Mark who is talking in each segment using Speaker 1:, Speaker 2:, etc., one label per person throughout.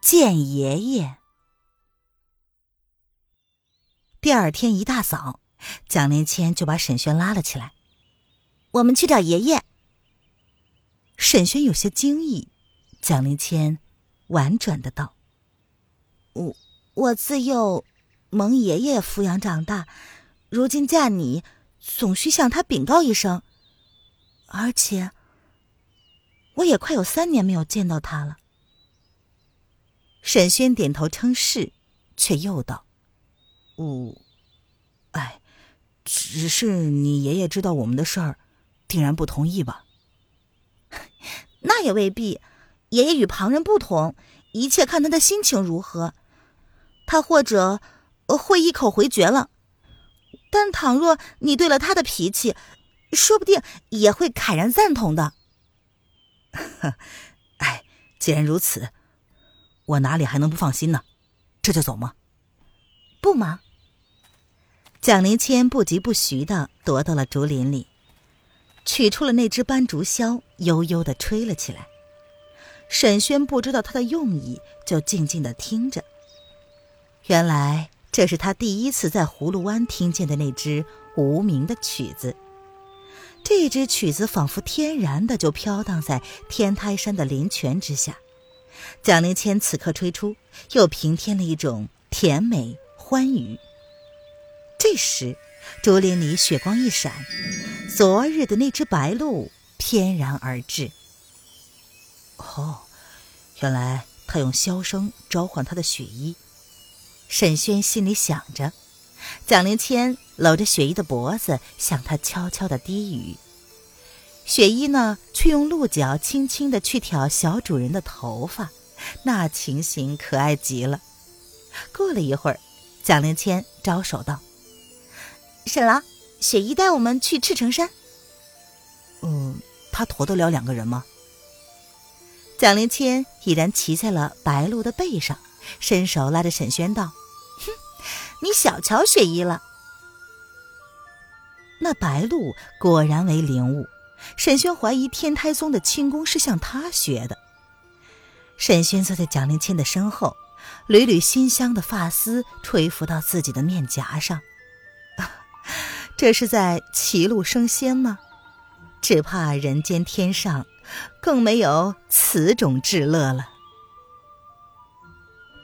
Speaker 1: 见爷爷。第二天一大早，蒋连谦就把沈轩拉了起来。我们去找爷爷。沈轩有些惊异，蒋连谦婉转的道：“我我自幼蒙爷爷抚养长大，如今嫁你，总需向他禀告一声。而且，我也快有三年没有见到他了。”沈轩点头称是，却又道：“
Speaker 2: 哦，哎，只是你爷爷知道我们的事儿，定然不同意吧？
Speaker 1: 那也未必。爷爷与旁人不同，一切看他的心情如何。他或者会一口回绝了，但倘若你对了他的脾气，说不定也会慨然赞同的。
Speaker 2: 哎，既然如此。”我哪里还能不放心呢？这就走吗？
Speaker 1: 不忙。蒋灵谦不疾不徐的踱到了竹林里，取出了那只斑竹箫，悠悠的吹了起来。沈轩不知道他的用意，就静静的听着。原来这是他第一次在葫芦湾听见的那支无名的曲子。这支曲子仿佛天然的就飘荡在天台山的林泉之下。蒋灵谦此刻吹出，又平添了一种甜美欢愉。这时，竹林里雪光一闪，昨日的那只白鹿翩然而至。
Speaker 2: 哦，原来他用箫声召唤他的雪衣。
Speaker 1: 沈轩心里想着，蒋灵谦搂着雪衣的脖子，向他悄悄的低语。雪衣呢，却用鹿角轻轻的去挑小主人的头发。那情形可爱极了。过了一会儿，蒋灵谦招手道：“沈郎，雪衣带我们去赤城山。”“
Speaker 2: 嗯，他驮得了两个人吗？”
Speaker 1: 蒋灵谦已然骑在了白鹿的背上，伸手拉着沈轩道：“哼，你小瞧雪衣了。”那白鹿果然为灵物，沈轩怀疑天台宗的轻功是向他学的。沈轩坐在蒋灵谦的身后，缕缕馨香的发丝吹拂到自己的面颊上。这是在歧路升仙吗？只怕人间天上，更没有此种至乐了。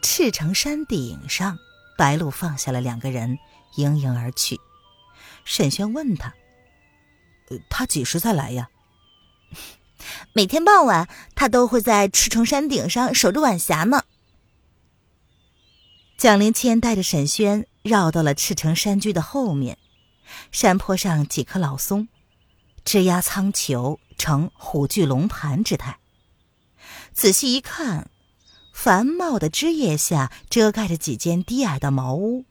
Speaker 1: 赤城山顶上，白鹿放下了两个人，盈盈而去。沈轩问他：“
Speaker 2: 他几时再来呀？”
Speaker 1: 每天傍晚，他都会在赤城山顶上守着晚霞呢。蒋灵谦带着沈轩绕到了赤城山居的后面，山坡上几棵老松，枝桠苍虬，呈虎踞龙盘之态。仔细一看，繁茂的枝叶下遮盖着几间低矮的茅屋。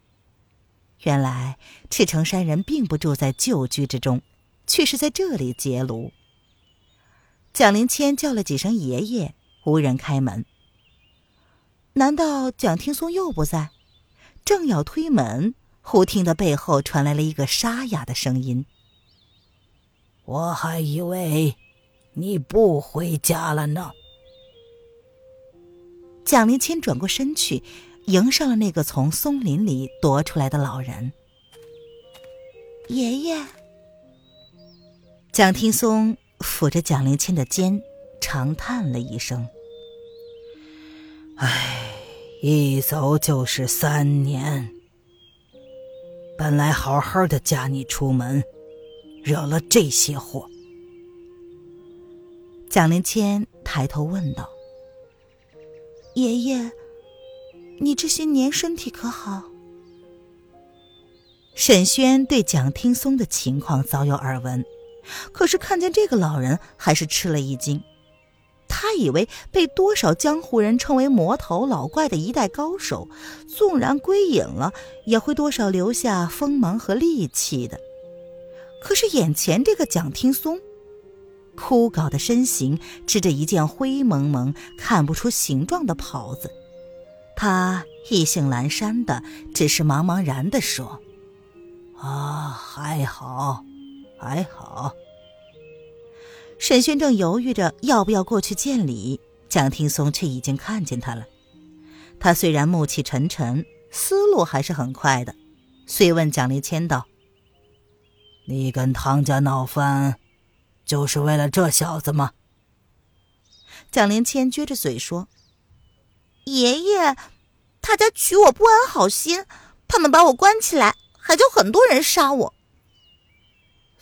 Speaker 1: 原来赤城山人并不住在旧居之中，却是在这里结庐。蒋灵谦叫了几声“爷爷”，无人开门。难道蒋听松又不在？正要推门，忽听得背后传来了一个沙哑的声音：“
Speaker 3: 我还以为你不回家了呢。”
Speaker 1: 蒋灵谦转过身去，迎上了那个从松林里踱出来的老人。爷爷，蒋听松。抚着蒋灵谦的肩，长叹了一声：“
Speaker 3: 唉，一走就是三年。本来好好的嫁你出门，惹了这些祸。”
Speaker 1: 蒋灵谦抬头问道：“爷爷，你这些年身体可好？”沈轩对蒋听松的情况早有耳闻。可是看见这个老人，还是吃了一惊。他以为被多少江湖人称为魔头老怪的一代高手，纵然归隐了，也会多少留下锋芒和戾气的。可是眼前这个蒋听松，枯槁的身形，织着一件灰蒙蒙、看不出形状的袍子，他意兴阑珊的，只是茫茫然的说：“
Speaker 3: 啊，还好，还好。”
Speaker 1: 沈轩正犹豫着要不要过去见礼，蒋听松却已经看见他了。他虽然暮气沉沉，思路还是很快的，遂问蒋灵谦道：“
Speaker 3: 你跟唐家闹翻，就是为了这小子吗？”
Speaker 1: 蒋灵谦撅着嘴说：“爷爷，他家取我不安好心，他们把我关起来，还叫很多人杀我。”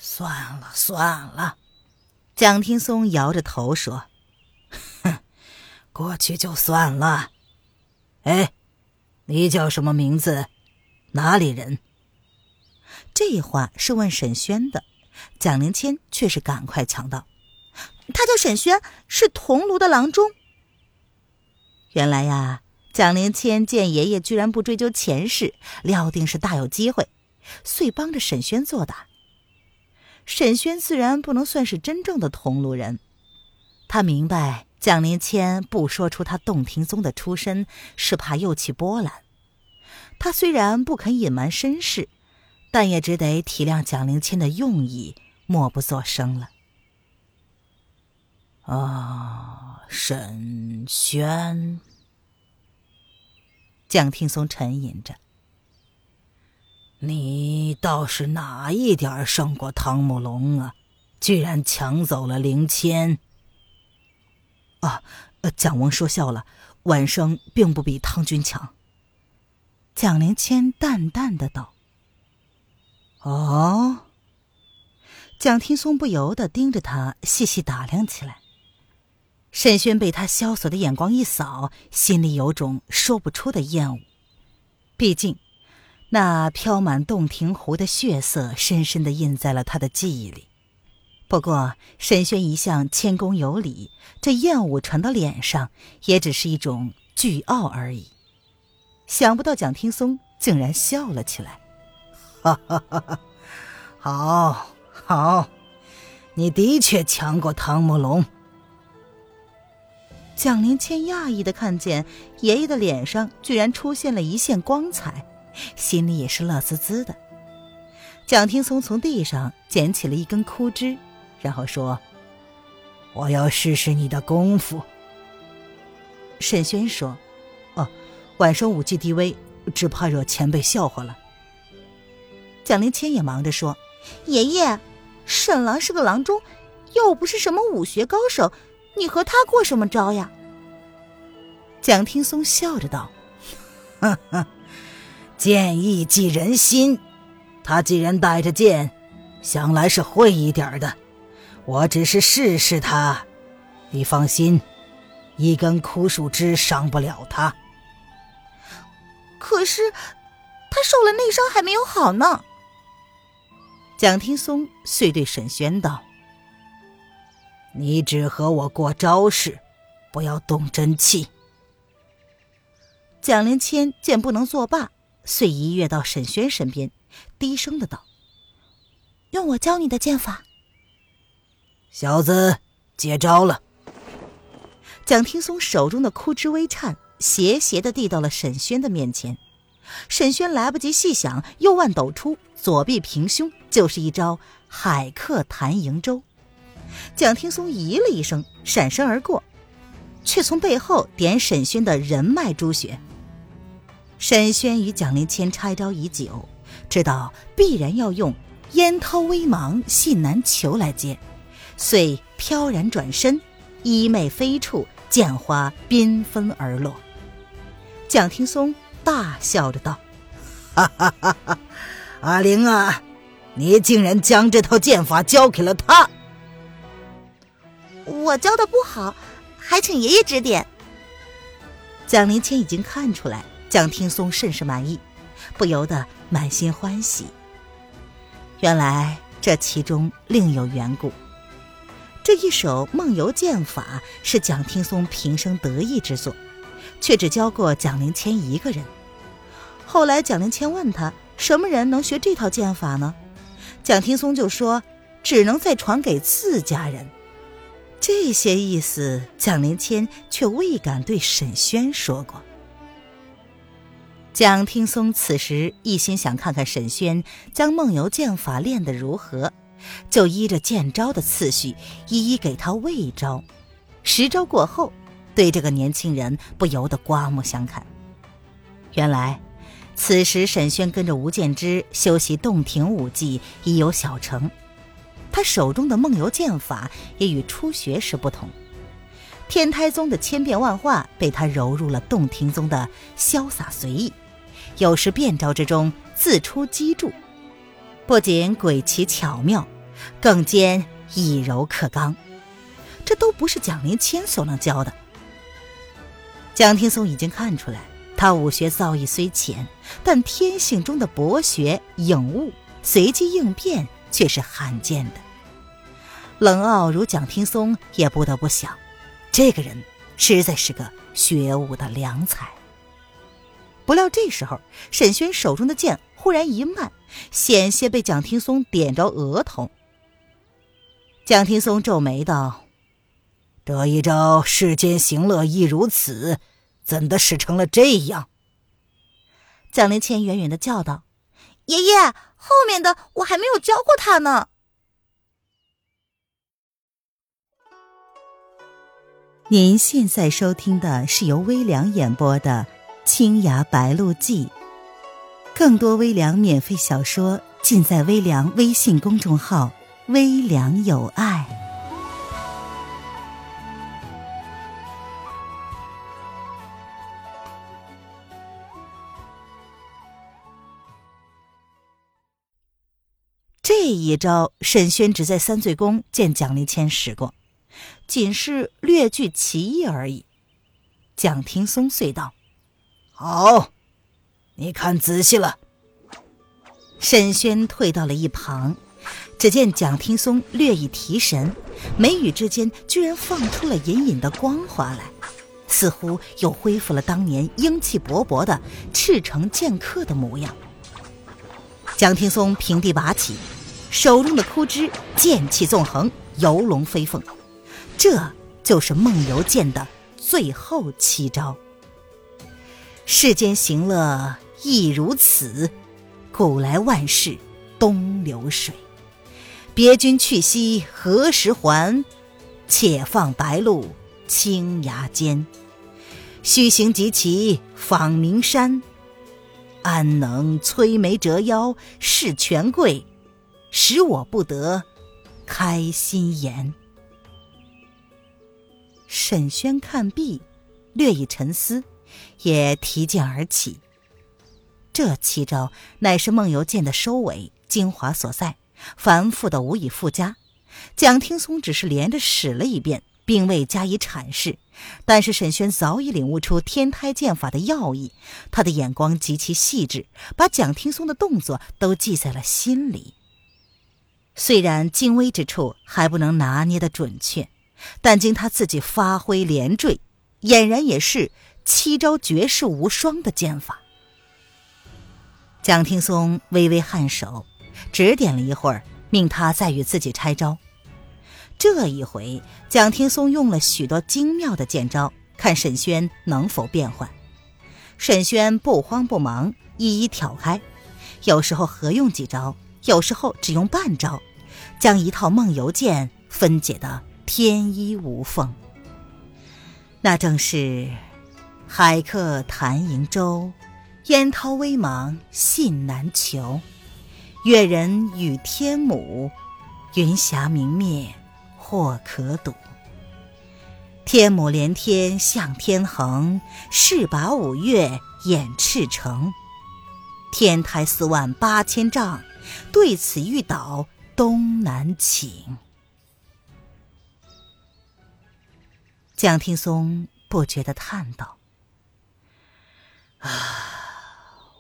Speaker 3: 算了算了。
Speaker 1: 蒋听松摇着头说：“
Speaker 3: 哼，过去就算了。哎，你叫什么名字？哪里人？”
Speaker 1: 这话是问沈轩的，蒋灵谦却是赶快抢道：“他叫沈轩，是桐庐的郎中。”原来呀，蒋灵谦见爷爷居然不追究前世，料定是大有机会，遂帮着沈轩作答。沈轩自然不能算是真正的同路人，他明白蒋灵谦不说出他洞庭宗的出身，是怕又起波澜。他虽然不肯隐瞒身世，但也只得体谅蒋灵谦的用意，默不作声了。
Speaker 3: 啊，沈轩，
Speaker 1: 蒋听松沉吟着。
Speaker 3: 你倒是哪一点胜过汤姆龙啊？居然抢走了灵签！
Speaker 2: 啊，蒋翁说笑了，晚生并不比汤军强。
Speaker 1: 蒋灵谦淡淡的道：“
Speaker 2: 哦。”
Speaker 1: 蒋听松不由得盯着他细细打量起来。沈轩被他萧索的眼光一扫，心里有种说不出的厌恶，毕竟。那飘满洞庭湖的血色，深深的印在了他的记忆里。不过，沈轩一向谦恭有礼，这厌恶传到脸上，也只是一种倨傲而已。想不到蒋听松竟然笑了起来，
Speaker 3: 哈哈哈哈！好，好，你的确强过唐慕龙。
Speaker 1: 蒋灵谦讶异的看见爷爷的脸上居然出现了一线光彩。心里也是乐滋滋的。蒋听松从地上捡起了一根枯枝，然后说：“
Speaker 3: 我要试试你的功夫。”
Speaker 1: 沈轩说：“
Speaker 2: 哦，晚生武技低微，只怕惹前辈笑话了。”
Speaker 1: 蒋灵谦也忙着说：“爷爷，沈郎是个郎中，又不是什么武学高手，你和他过什么招呀？”
Speaker 2: 蒋听松笑着道：“
Speaker 3: 呵呵。”剑意系人心，他既然带着剑，想来是会一点的。我只是试试他，你放心，一根枯树枝伤不了他。
Speaker 1: 可是他受了内伤还没有好呢。
Speaker 2: 蒋听松遂对沈轩道：“
Speaker 3: 你只和我过招式，不要动真气。”
Speaker 1: 蒋灵谦见不能作罢。遂一跃到沈轩身边，低声的道：“用我教你的剑法。”
Speaker 3: 小子，接招了。
Speaker 1: 蒋听松手中的枯枝微颤，斜斜的递到了沈轩的面前。沈轩来不及细想，右腕抖出，左臂平胸，就是一招海客弹瀛洲。蒋听松咦了一声，闪身而过，却从背后点沈轩的人脉朱穴。沈轩与蒋灵谦拆招已久，知道必然要用烟涛微茫信难求来接，遂飘然转身，衣袂飞处，剑花缤纷而落。蒋听松大笑着道：“
Speaker 3: 哈哈哈哈！阿玲啊，你竟然将这套剑法交给了他？
Speaker 1: 我教的不好，还请爷爷指点。”蒋灵谦已经看出来。蒋听松甚是满意，不由得满心欢喜。原来这其中另有缘故。这一手梦游剑法是蒋听松平生得意之作，却只教过蒋灵谦一个人。后来蒋灵谦问他，什么人能学这套剑法呢？蒋听松就说，只能再传给自家人。这些意思，蒋灵谦却未敢对沈轩说过。蒋听松此时一心想看看沈轩将梦游剑法练得如何。就依着剑招的次序，一一给他喂招。十招过后，对这个年轻人不由得刮目相看。原来，此时沈轩跟着吴建之修习洞庭武技已有小成，他手中的梦游剑法也与初学时不同。天台宗的千变万化被他揉入了洞庭宗的潇洒随意，有时变招之中自出机杼，不仅诡奇巧妙。更兼以柔克刚，这都不是蒋灵谦所能教的。蒋听松已经看出来，他武学造诣虽浅，但天性中的博学、颖悟、随机应变却是罕见的。冷傲如蒋听松，也不得不想，这个人实在是个学武的良才。不料这时候，沈轩手中的剑忽然一慢，险些被蒋听松点着额头。蒋听松皱眉道：“
Speaker 3: 这一招世间行乐亦如此，怎的使成了这样？”
Speaker 1: 蒋灵谦远远的叫道：“爷爷，后面的我还没有教过他呢。”您现在收听的是由微凉演播的《青崖白鹿记》，更多微凉免费小说尽在微凉微信公众号。微凉有爱。这一招，沈轩只在三醉宫见蒋灵谦使过，仅是略具其意而已。蒋廷松遂道：“
Speaker 3: 好，你看仔细了。”
Speaker 1: 沈轩退到了一旁。只见蒋听松略一提神，眉宇之间居然放出了隐隐的光华来，似乎又恢复了当年英气勃勃的赤诚剑客的模样。蒋听松平地拔起，手中的枯枝剑气纵横，游龙飞凤，这就是梦游剑的最后七招。世间行乐亦如此，古来万事东流水。别君去兮何时还？且放白鹿青崖间。须行即骑访名山。安能摧眉折腰事权贵？使我不得开心颜。沈轩看毕，略一沉思，也提剑而起。这七招乃是梦游剑的收尾精华所在。繁复的无以复加，蒋听松只是连着使了一遍，并未加以阐释。但是沈轩早已领悟出天台剑法的要义，他的眼光极其细致，把蒋听松的动作都记在了心里。虽然精微之处还不能拿捏的准确，但经他自己发挥连缀，俨然也是七招绝世无双的剑法。蒋听松微微颔首。指点了一会儿，命他再与自己拆招。这一回，蒋听松用了许多精妙的剑招，看沈轩能否变换。沈轩不慌不忙，一一挑开，有时候合用几招，有时候只用半招，将一套梦游剑分解的天衣无缝。那正是海客谈瀛洲，烟涛微茫信难求。越人与天母，云霞明灭或可睹。天母连天向天横，势拔五岳掩赤城。天台四万八千丈，对此欲倒东南倾。蒋听松不觉地叹道：“
Speaker 3: 啊。”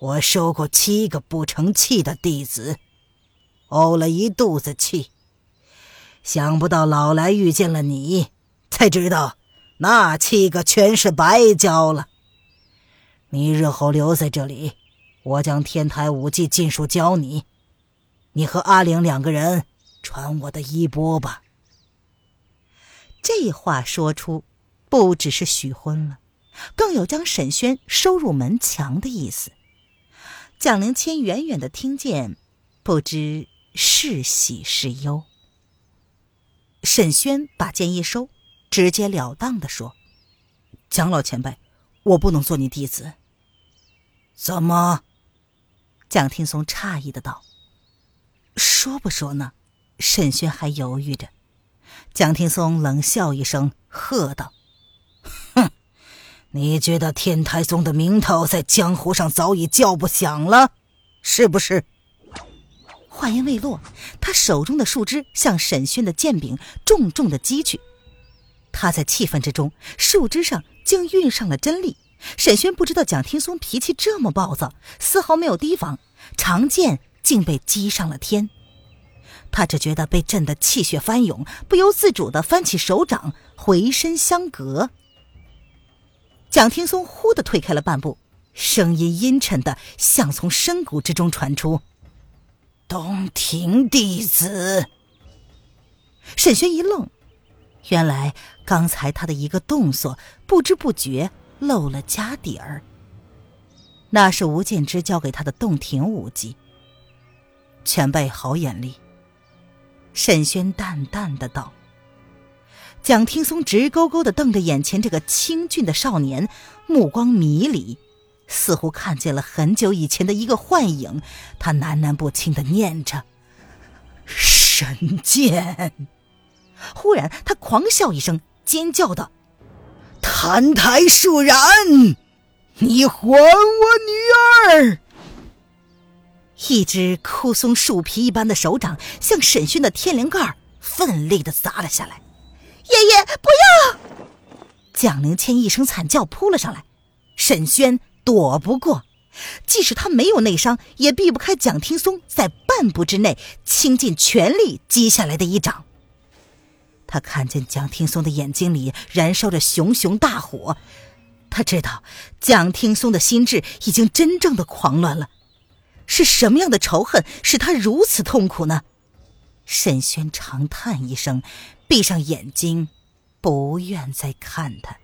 Speaker 3: 我收过七个不成器的弟子，呕了一肚子气。想不到老来遇见了你，才知道那七个全是白教了。你日后留在这里，我将天台武技尽数教你。你和阿玲两个人传我的衣钵吧。
Speaker 1: 这话说出，不只是许婚了，更有将沈轩收入门墙的意思。蒋灵谦远远的听见，不知是喜是忧。沈轩把剑一收，直截了当的说：“
Speaker 2: 蒋老前辈，我不能做你弟子。”
Speaker 3: 怎么？
Speaker 1: 蒋听松诧异的道：“
Speaker 2: 说不说呢？”
Speaker 1: 沈轩还犹豫着。蒋听松冷笑一声，喝道：“，
Speaker 3: 你觉得天台宗的名头在江湖上早已叫不响了，是不是？”
Speaker 1: 话音未落，他手中的树枝向沈轩的剑柄重重的击去。他在气愤之中，树枝上竟运上了真力。沈轩不知道蒋天松脾气这么暴躁，丝毫没有提防，长剑竟被击上了天。他只觉得被震得气血翻涌，不由自主的翻起手掌，回身相隔。蒋听松忽地退开了半步，声音阴沉的像从深谷之中传出。
Speaker 3: 洞庭弟子，
Speaker 1: 沈轩一愣，原来刚才他的一个动作，不知不觉露了家底儿。那是吴建之教给他的洞庭武技。
Speaker 2: 前辈好眼力。
Speaker 1: 沈轩淡淡的道。蒋听松直勾勾的瞪着眼前这个清俊的少年，目光迷离。似乎看见了很久以前的一个幻影，他喃喃不清的念着：“
Speaker 3: 神剑。”
Speaker 1: 忽然，他狂笑一声，尖叫道：“
Speaker 3: 澹台树然，你还我女儿！”
Speaker 1: 一只枯松树皮一般的手掌向沈轩的天灵盖奋力的砸了下来。“爷爷，不要！”蒋灵谦一声惨叫，扑了上来。沈轩。躲不过，即使他没有内伤，也避不开蒋听松在半步之内倾尽全力击下来的一掌。他看见蒋听松的眼睛里燃烧着熊熊大火，他知道蒋听松的心智已经真正的狂乱了。是什么样的仇恨使他如此痛苦呢？沈轩长叹一声，闭上眼睛，不愿再看他。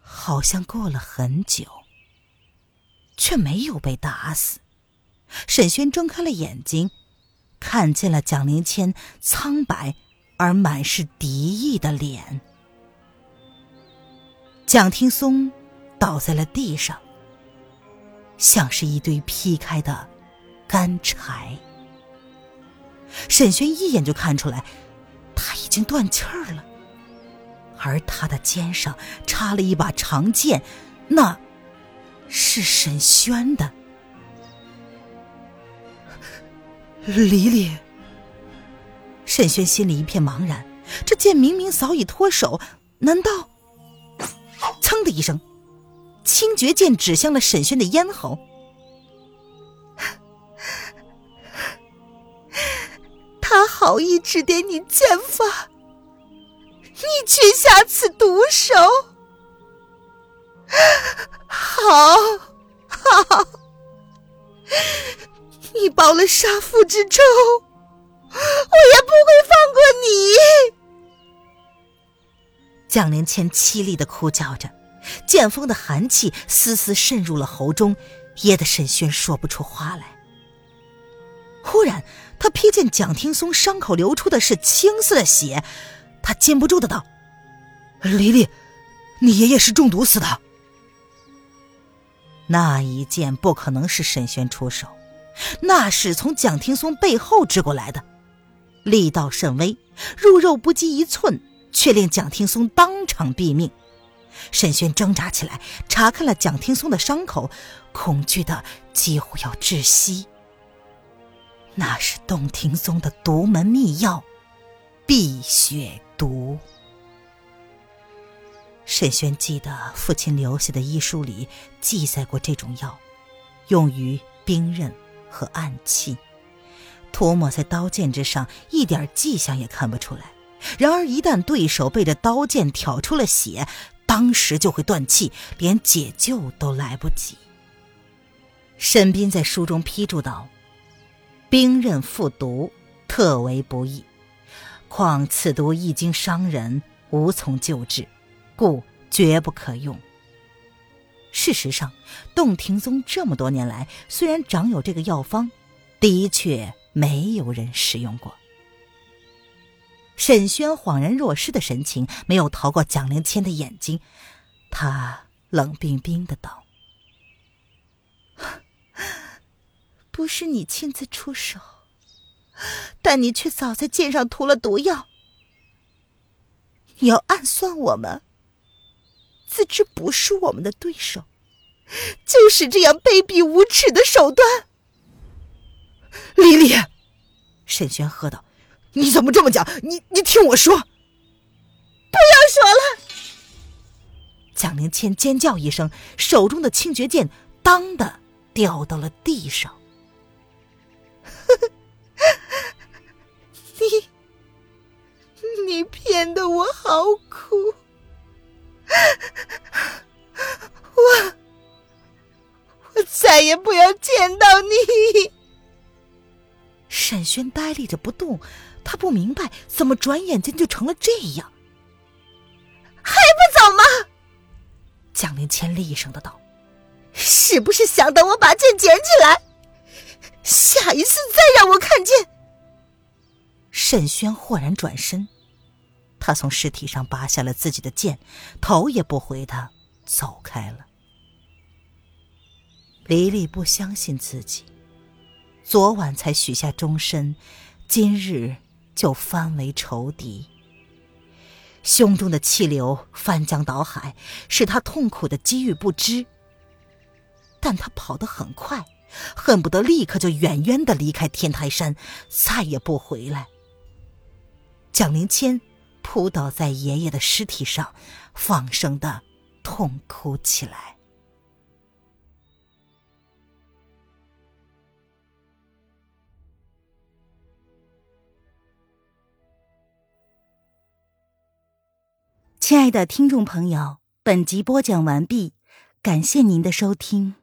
Speaker 1: 好像过了很久，却没有被打死。沈轩睁开了眼睛，看见了蒋灵谦苍白而满是敌意的脸。蒋听松倒在了地上，像是一堆劈开的干柴。沈轩一眼就看出来，他已经断气儿了。而他的肩上插了一把长剑，那是沈轩的。
Speaker 2: 黎黎，
Speaker 1: 沈轩心里一片茫然，这剑明明早已脱手，难道？噌的一声，清绝剑指向了沈轩的咽喉。好意指点你剑法。你却下此毒手，好，好，你报了杀父之仇，我也不会放过你。蒋灵谦凄厉的哭叫着，剑锋的寒气丝丝渗入了喉中，噎得沈轩说不出话来。忽然，他瞥见蒋听松伤口流出的是青色的血。他禁不住的道：“
Speaker 2: 黎黎，你爷爷是中毒死的。
Speaker 1: 那一剑不可能是沈轩出手，那是从蒋听松背后掷过来的，力道甚微，入肉不及一寸，却令蒋听松当场毙命。沈轩挣扎起来，查看了蒋听松的伤口，恐惧的几乎要窒息。那是洞庭宗的独门秘药，碧血。毒。沈轩记得父亲留下的医书里记载过这种药，用于兵刃和暗器。涂抹在刀剑之上，一点迹象也看不出来。然而，一旦对手被这刀剑挑出了血，当时就会断气，连解救都来不及。沈斌在书中批注道：“兵刃复毒，特为不易。况此毒一经伤人，无从救治，故绝不可用。”事实上，洞庭宗这么多年来，虽然掌有这个药方，的确没有人使用过。沈轩恍然若失的神情没有逃过蒋灵谦的眼睛，他冷冰冰的道：“不是你亲自出手，但你却早在剑上涂了毒药，你要暗算我们。”自知不是我们的对手，就使这样卑鄙无耻的手段。
Speaker 2: 丽丽，沈轩喝道：“你怎么这么讲？你你听我说！”
Speaker 1: 不要说了！蒋灵谦尖叫一声，手中的清绝剑“当”的掉到了地上。你，你骗得我好苦。我，我再也不要见到你。沈轩呆立着不动，他不明白怎么转眼间就成了这样。还不走吗？蒋灵谦厉声的道：“是不是想等我把剑捡起来，下一次再让我看见？”沈轩豁然转身。他从尸体上拔下了自己的剑，头也不回的走开了。黎黎不相信自己，昨晚才许下终身，今日就翻为仇敌。胸中的气流翻江倒海，使他痛苦的机遇不知。但他跑得很快，恨不得立刻就远远的离开天台山，再也不回来。蒋灵谦。扑倒在爷爷的尸体上，放声的痛哭起来。亲爱的听众朋友，本集播讲完毕，感谢您的收听。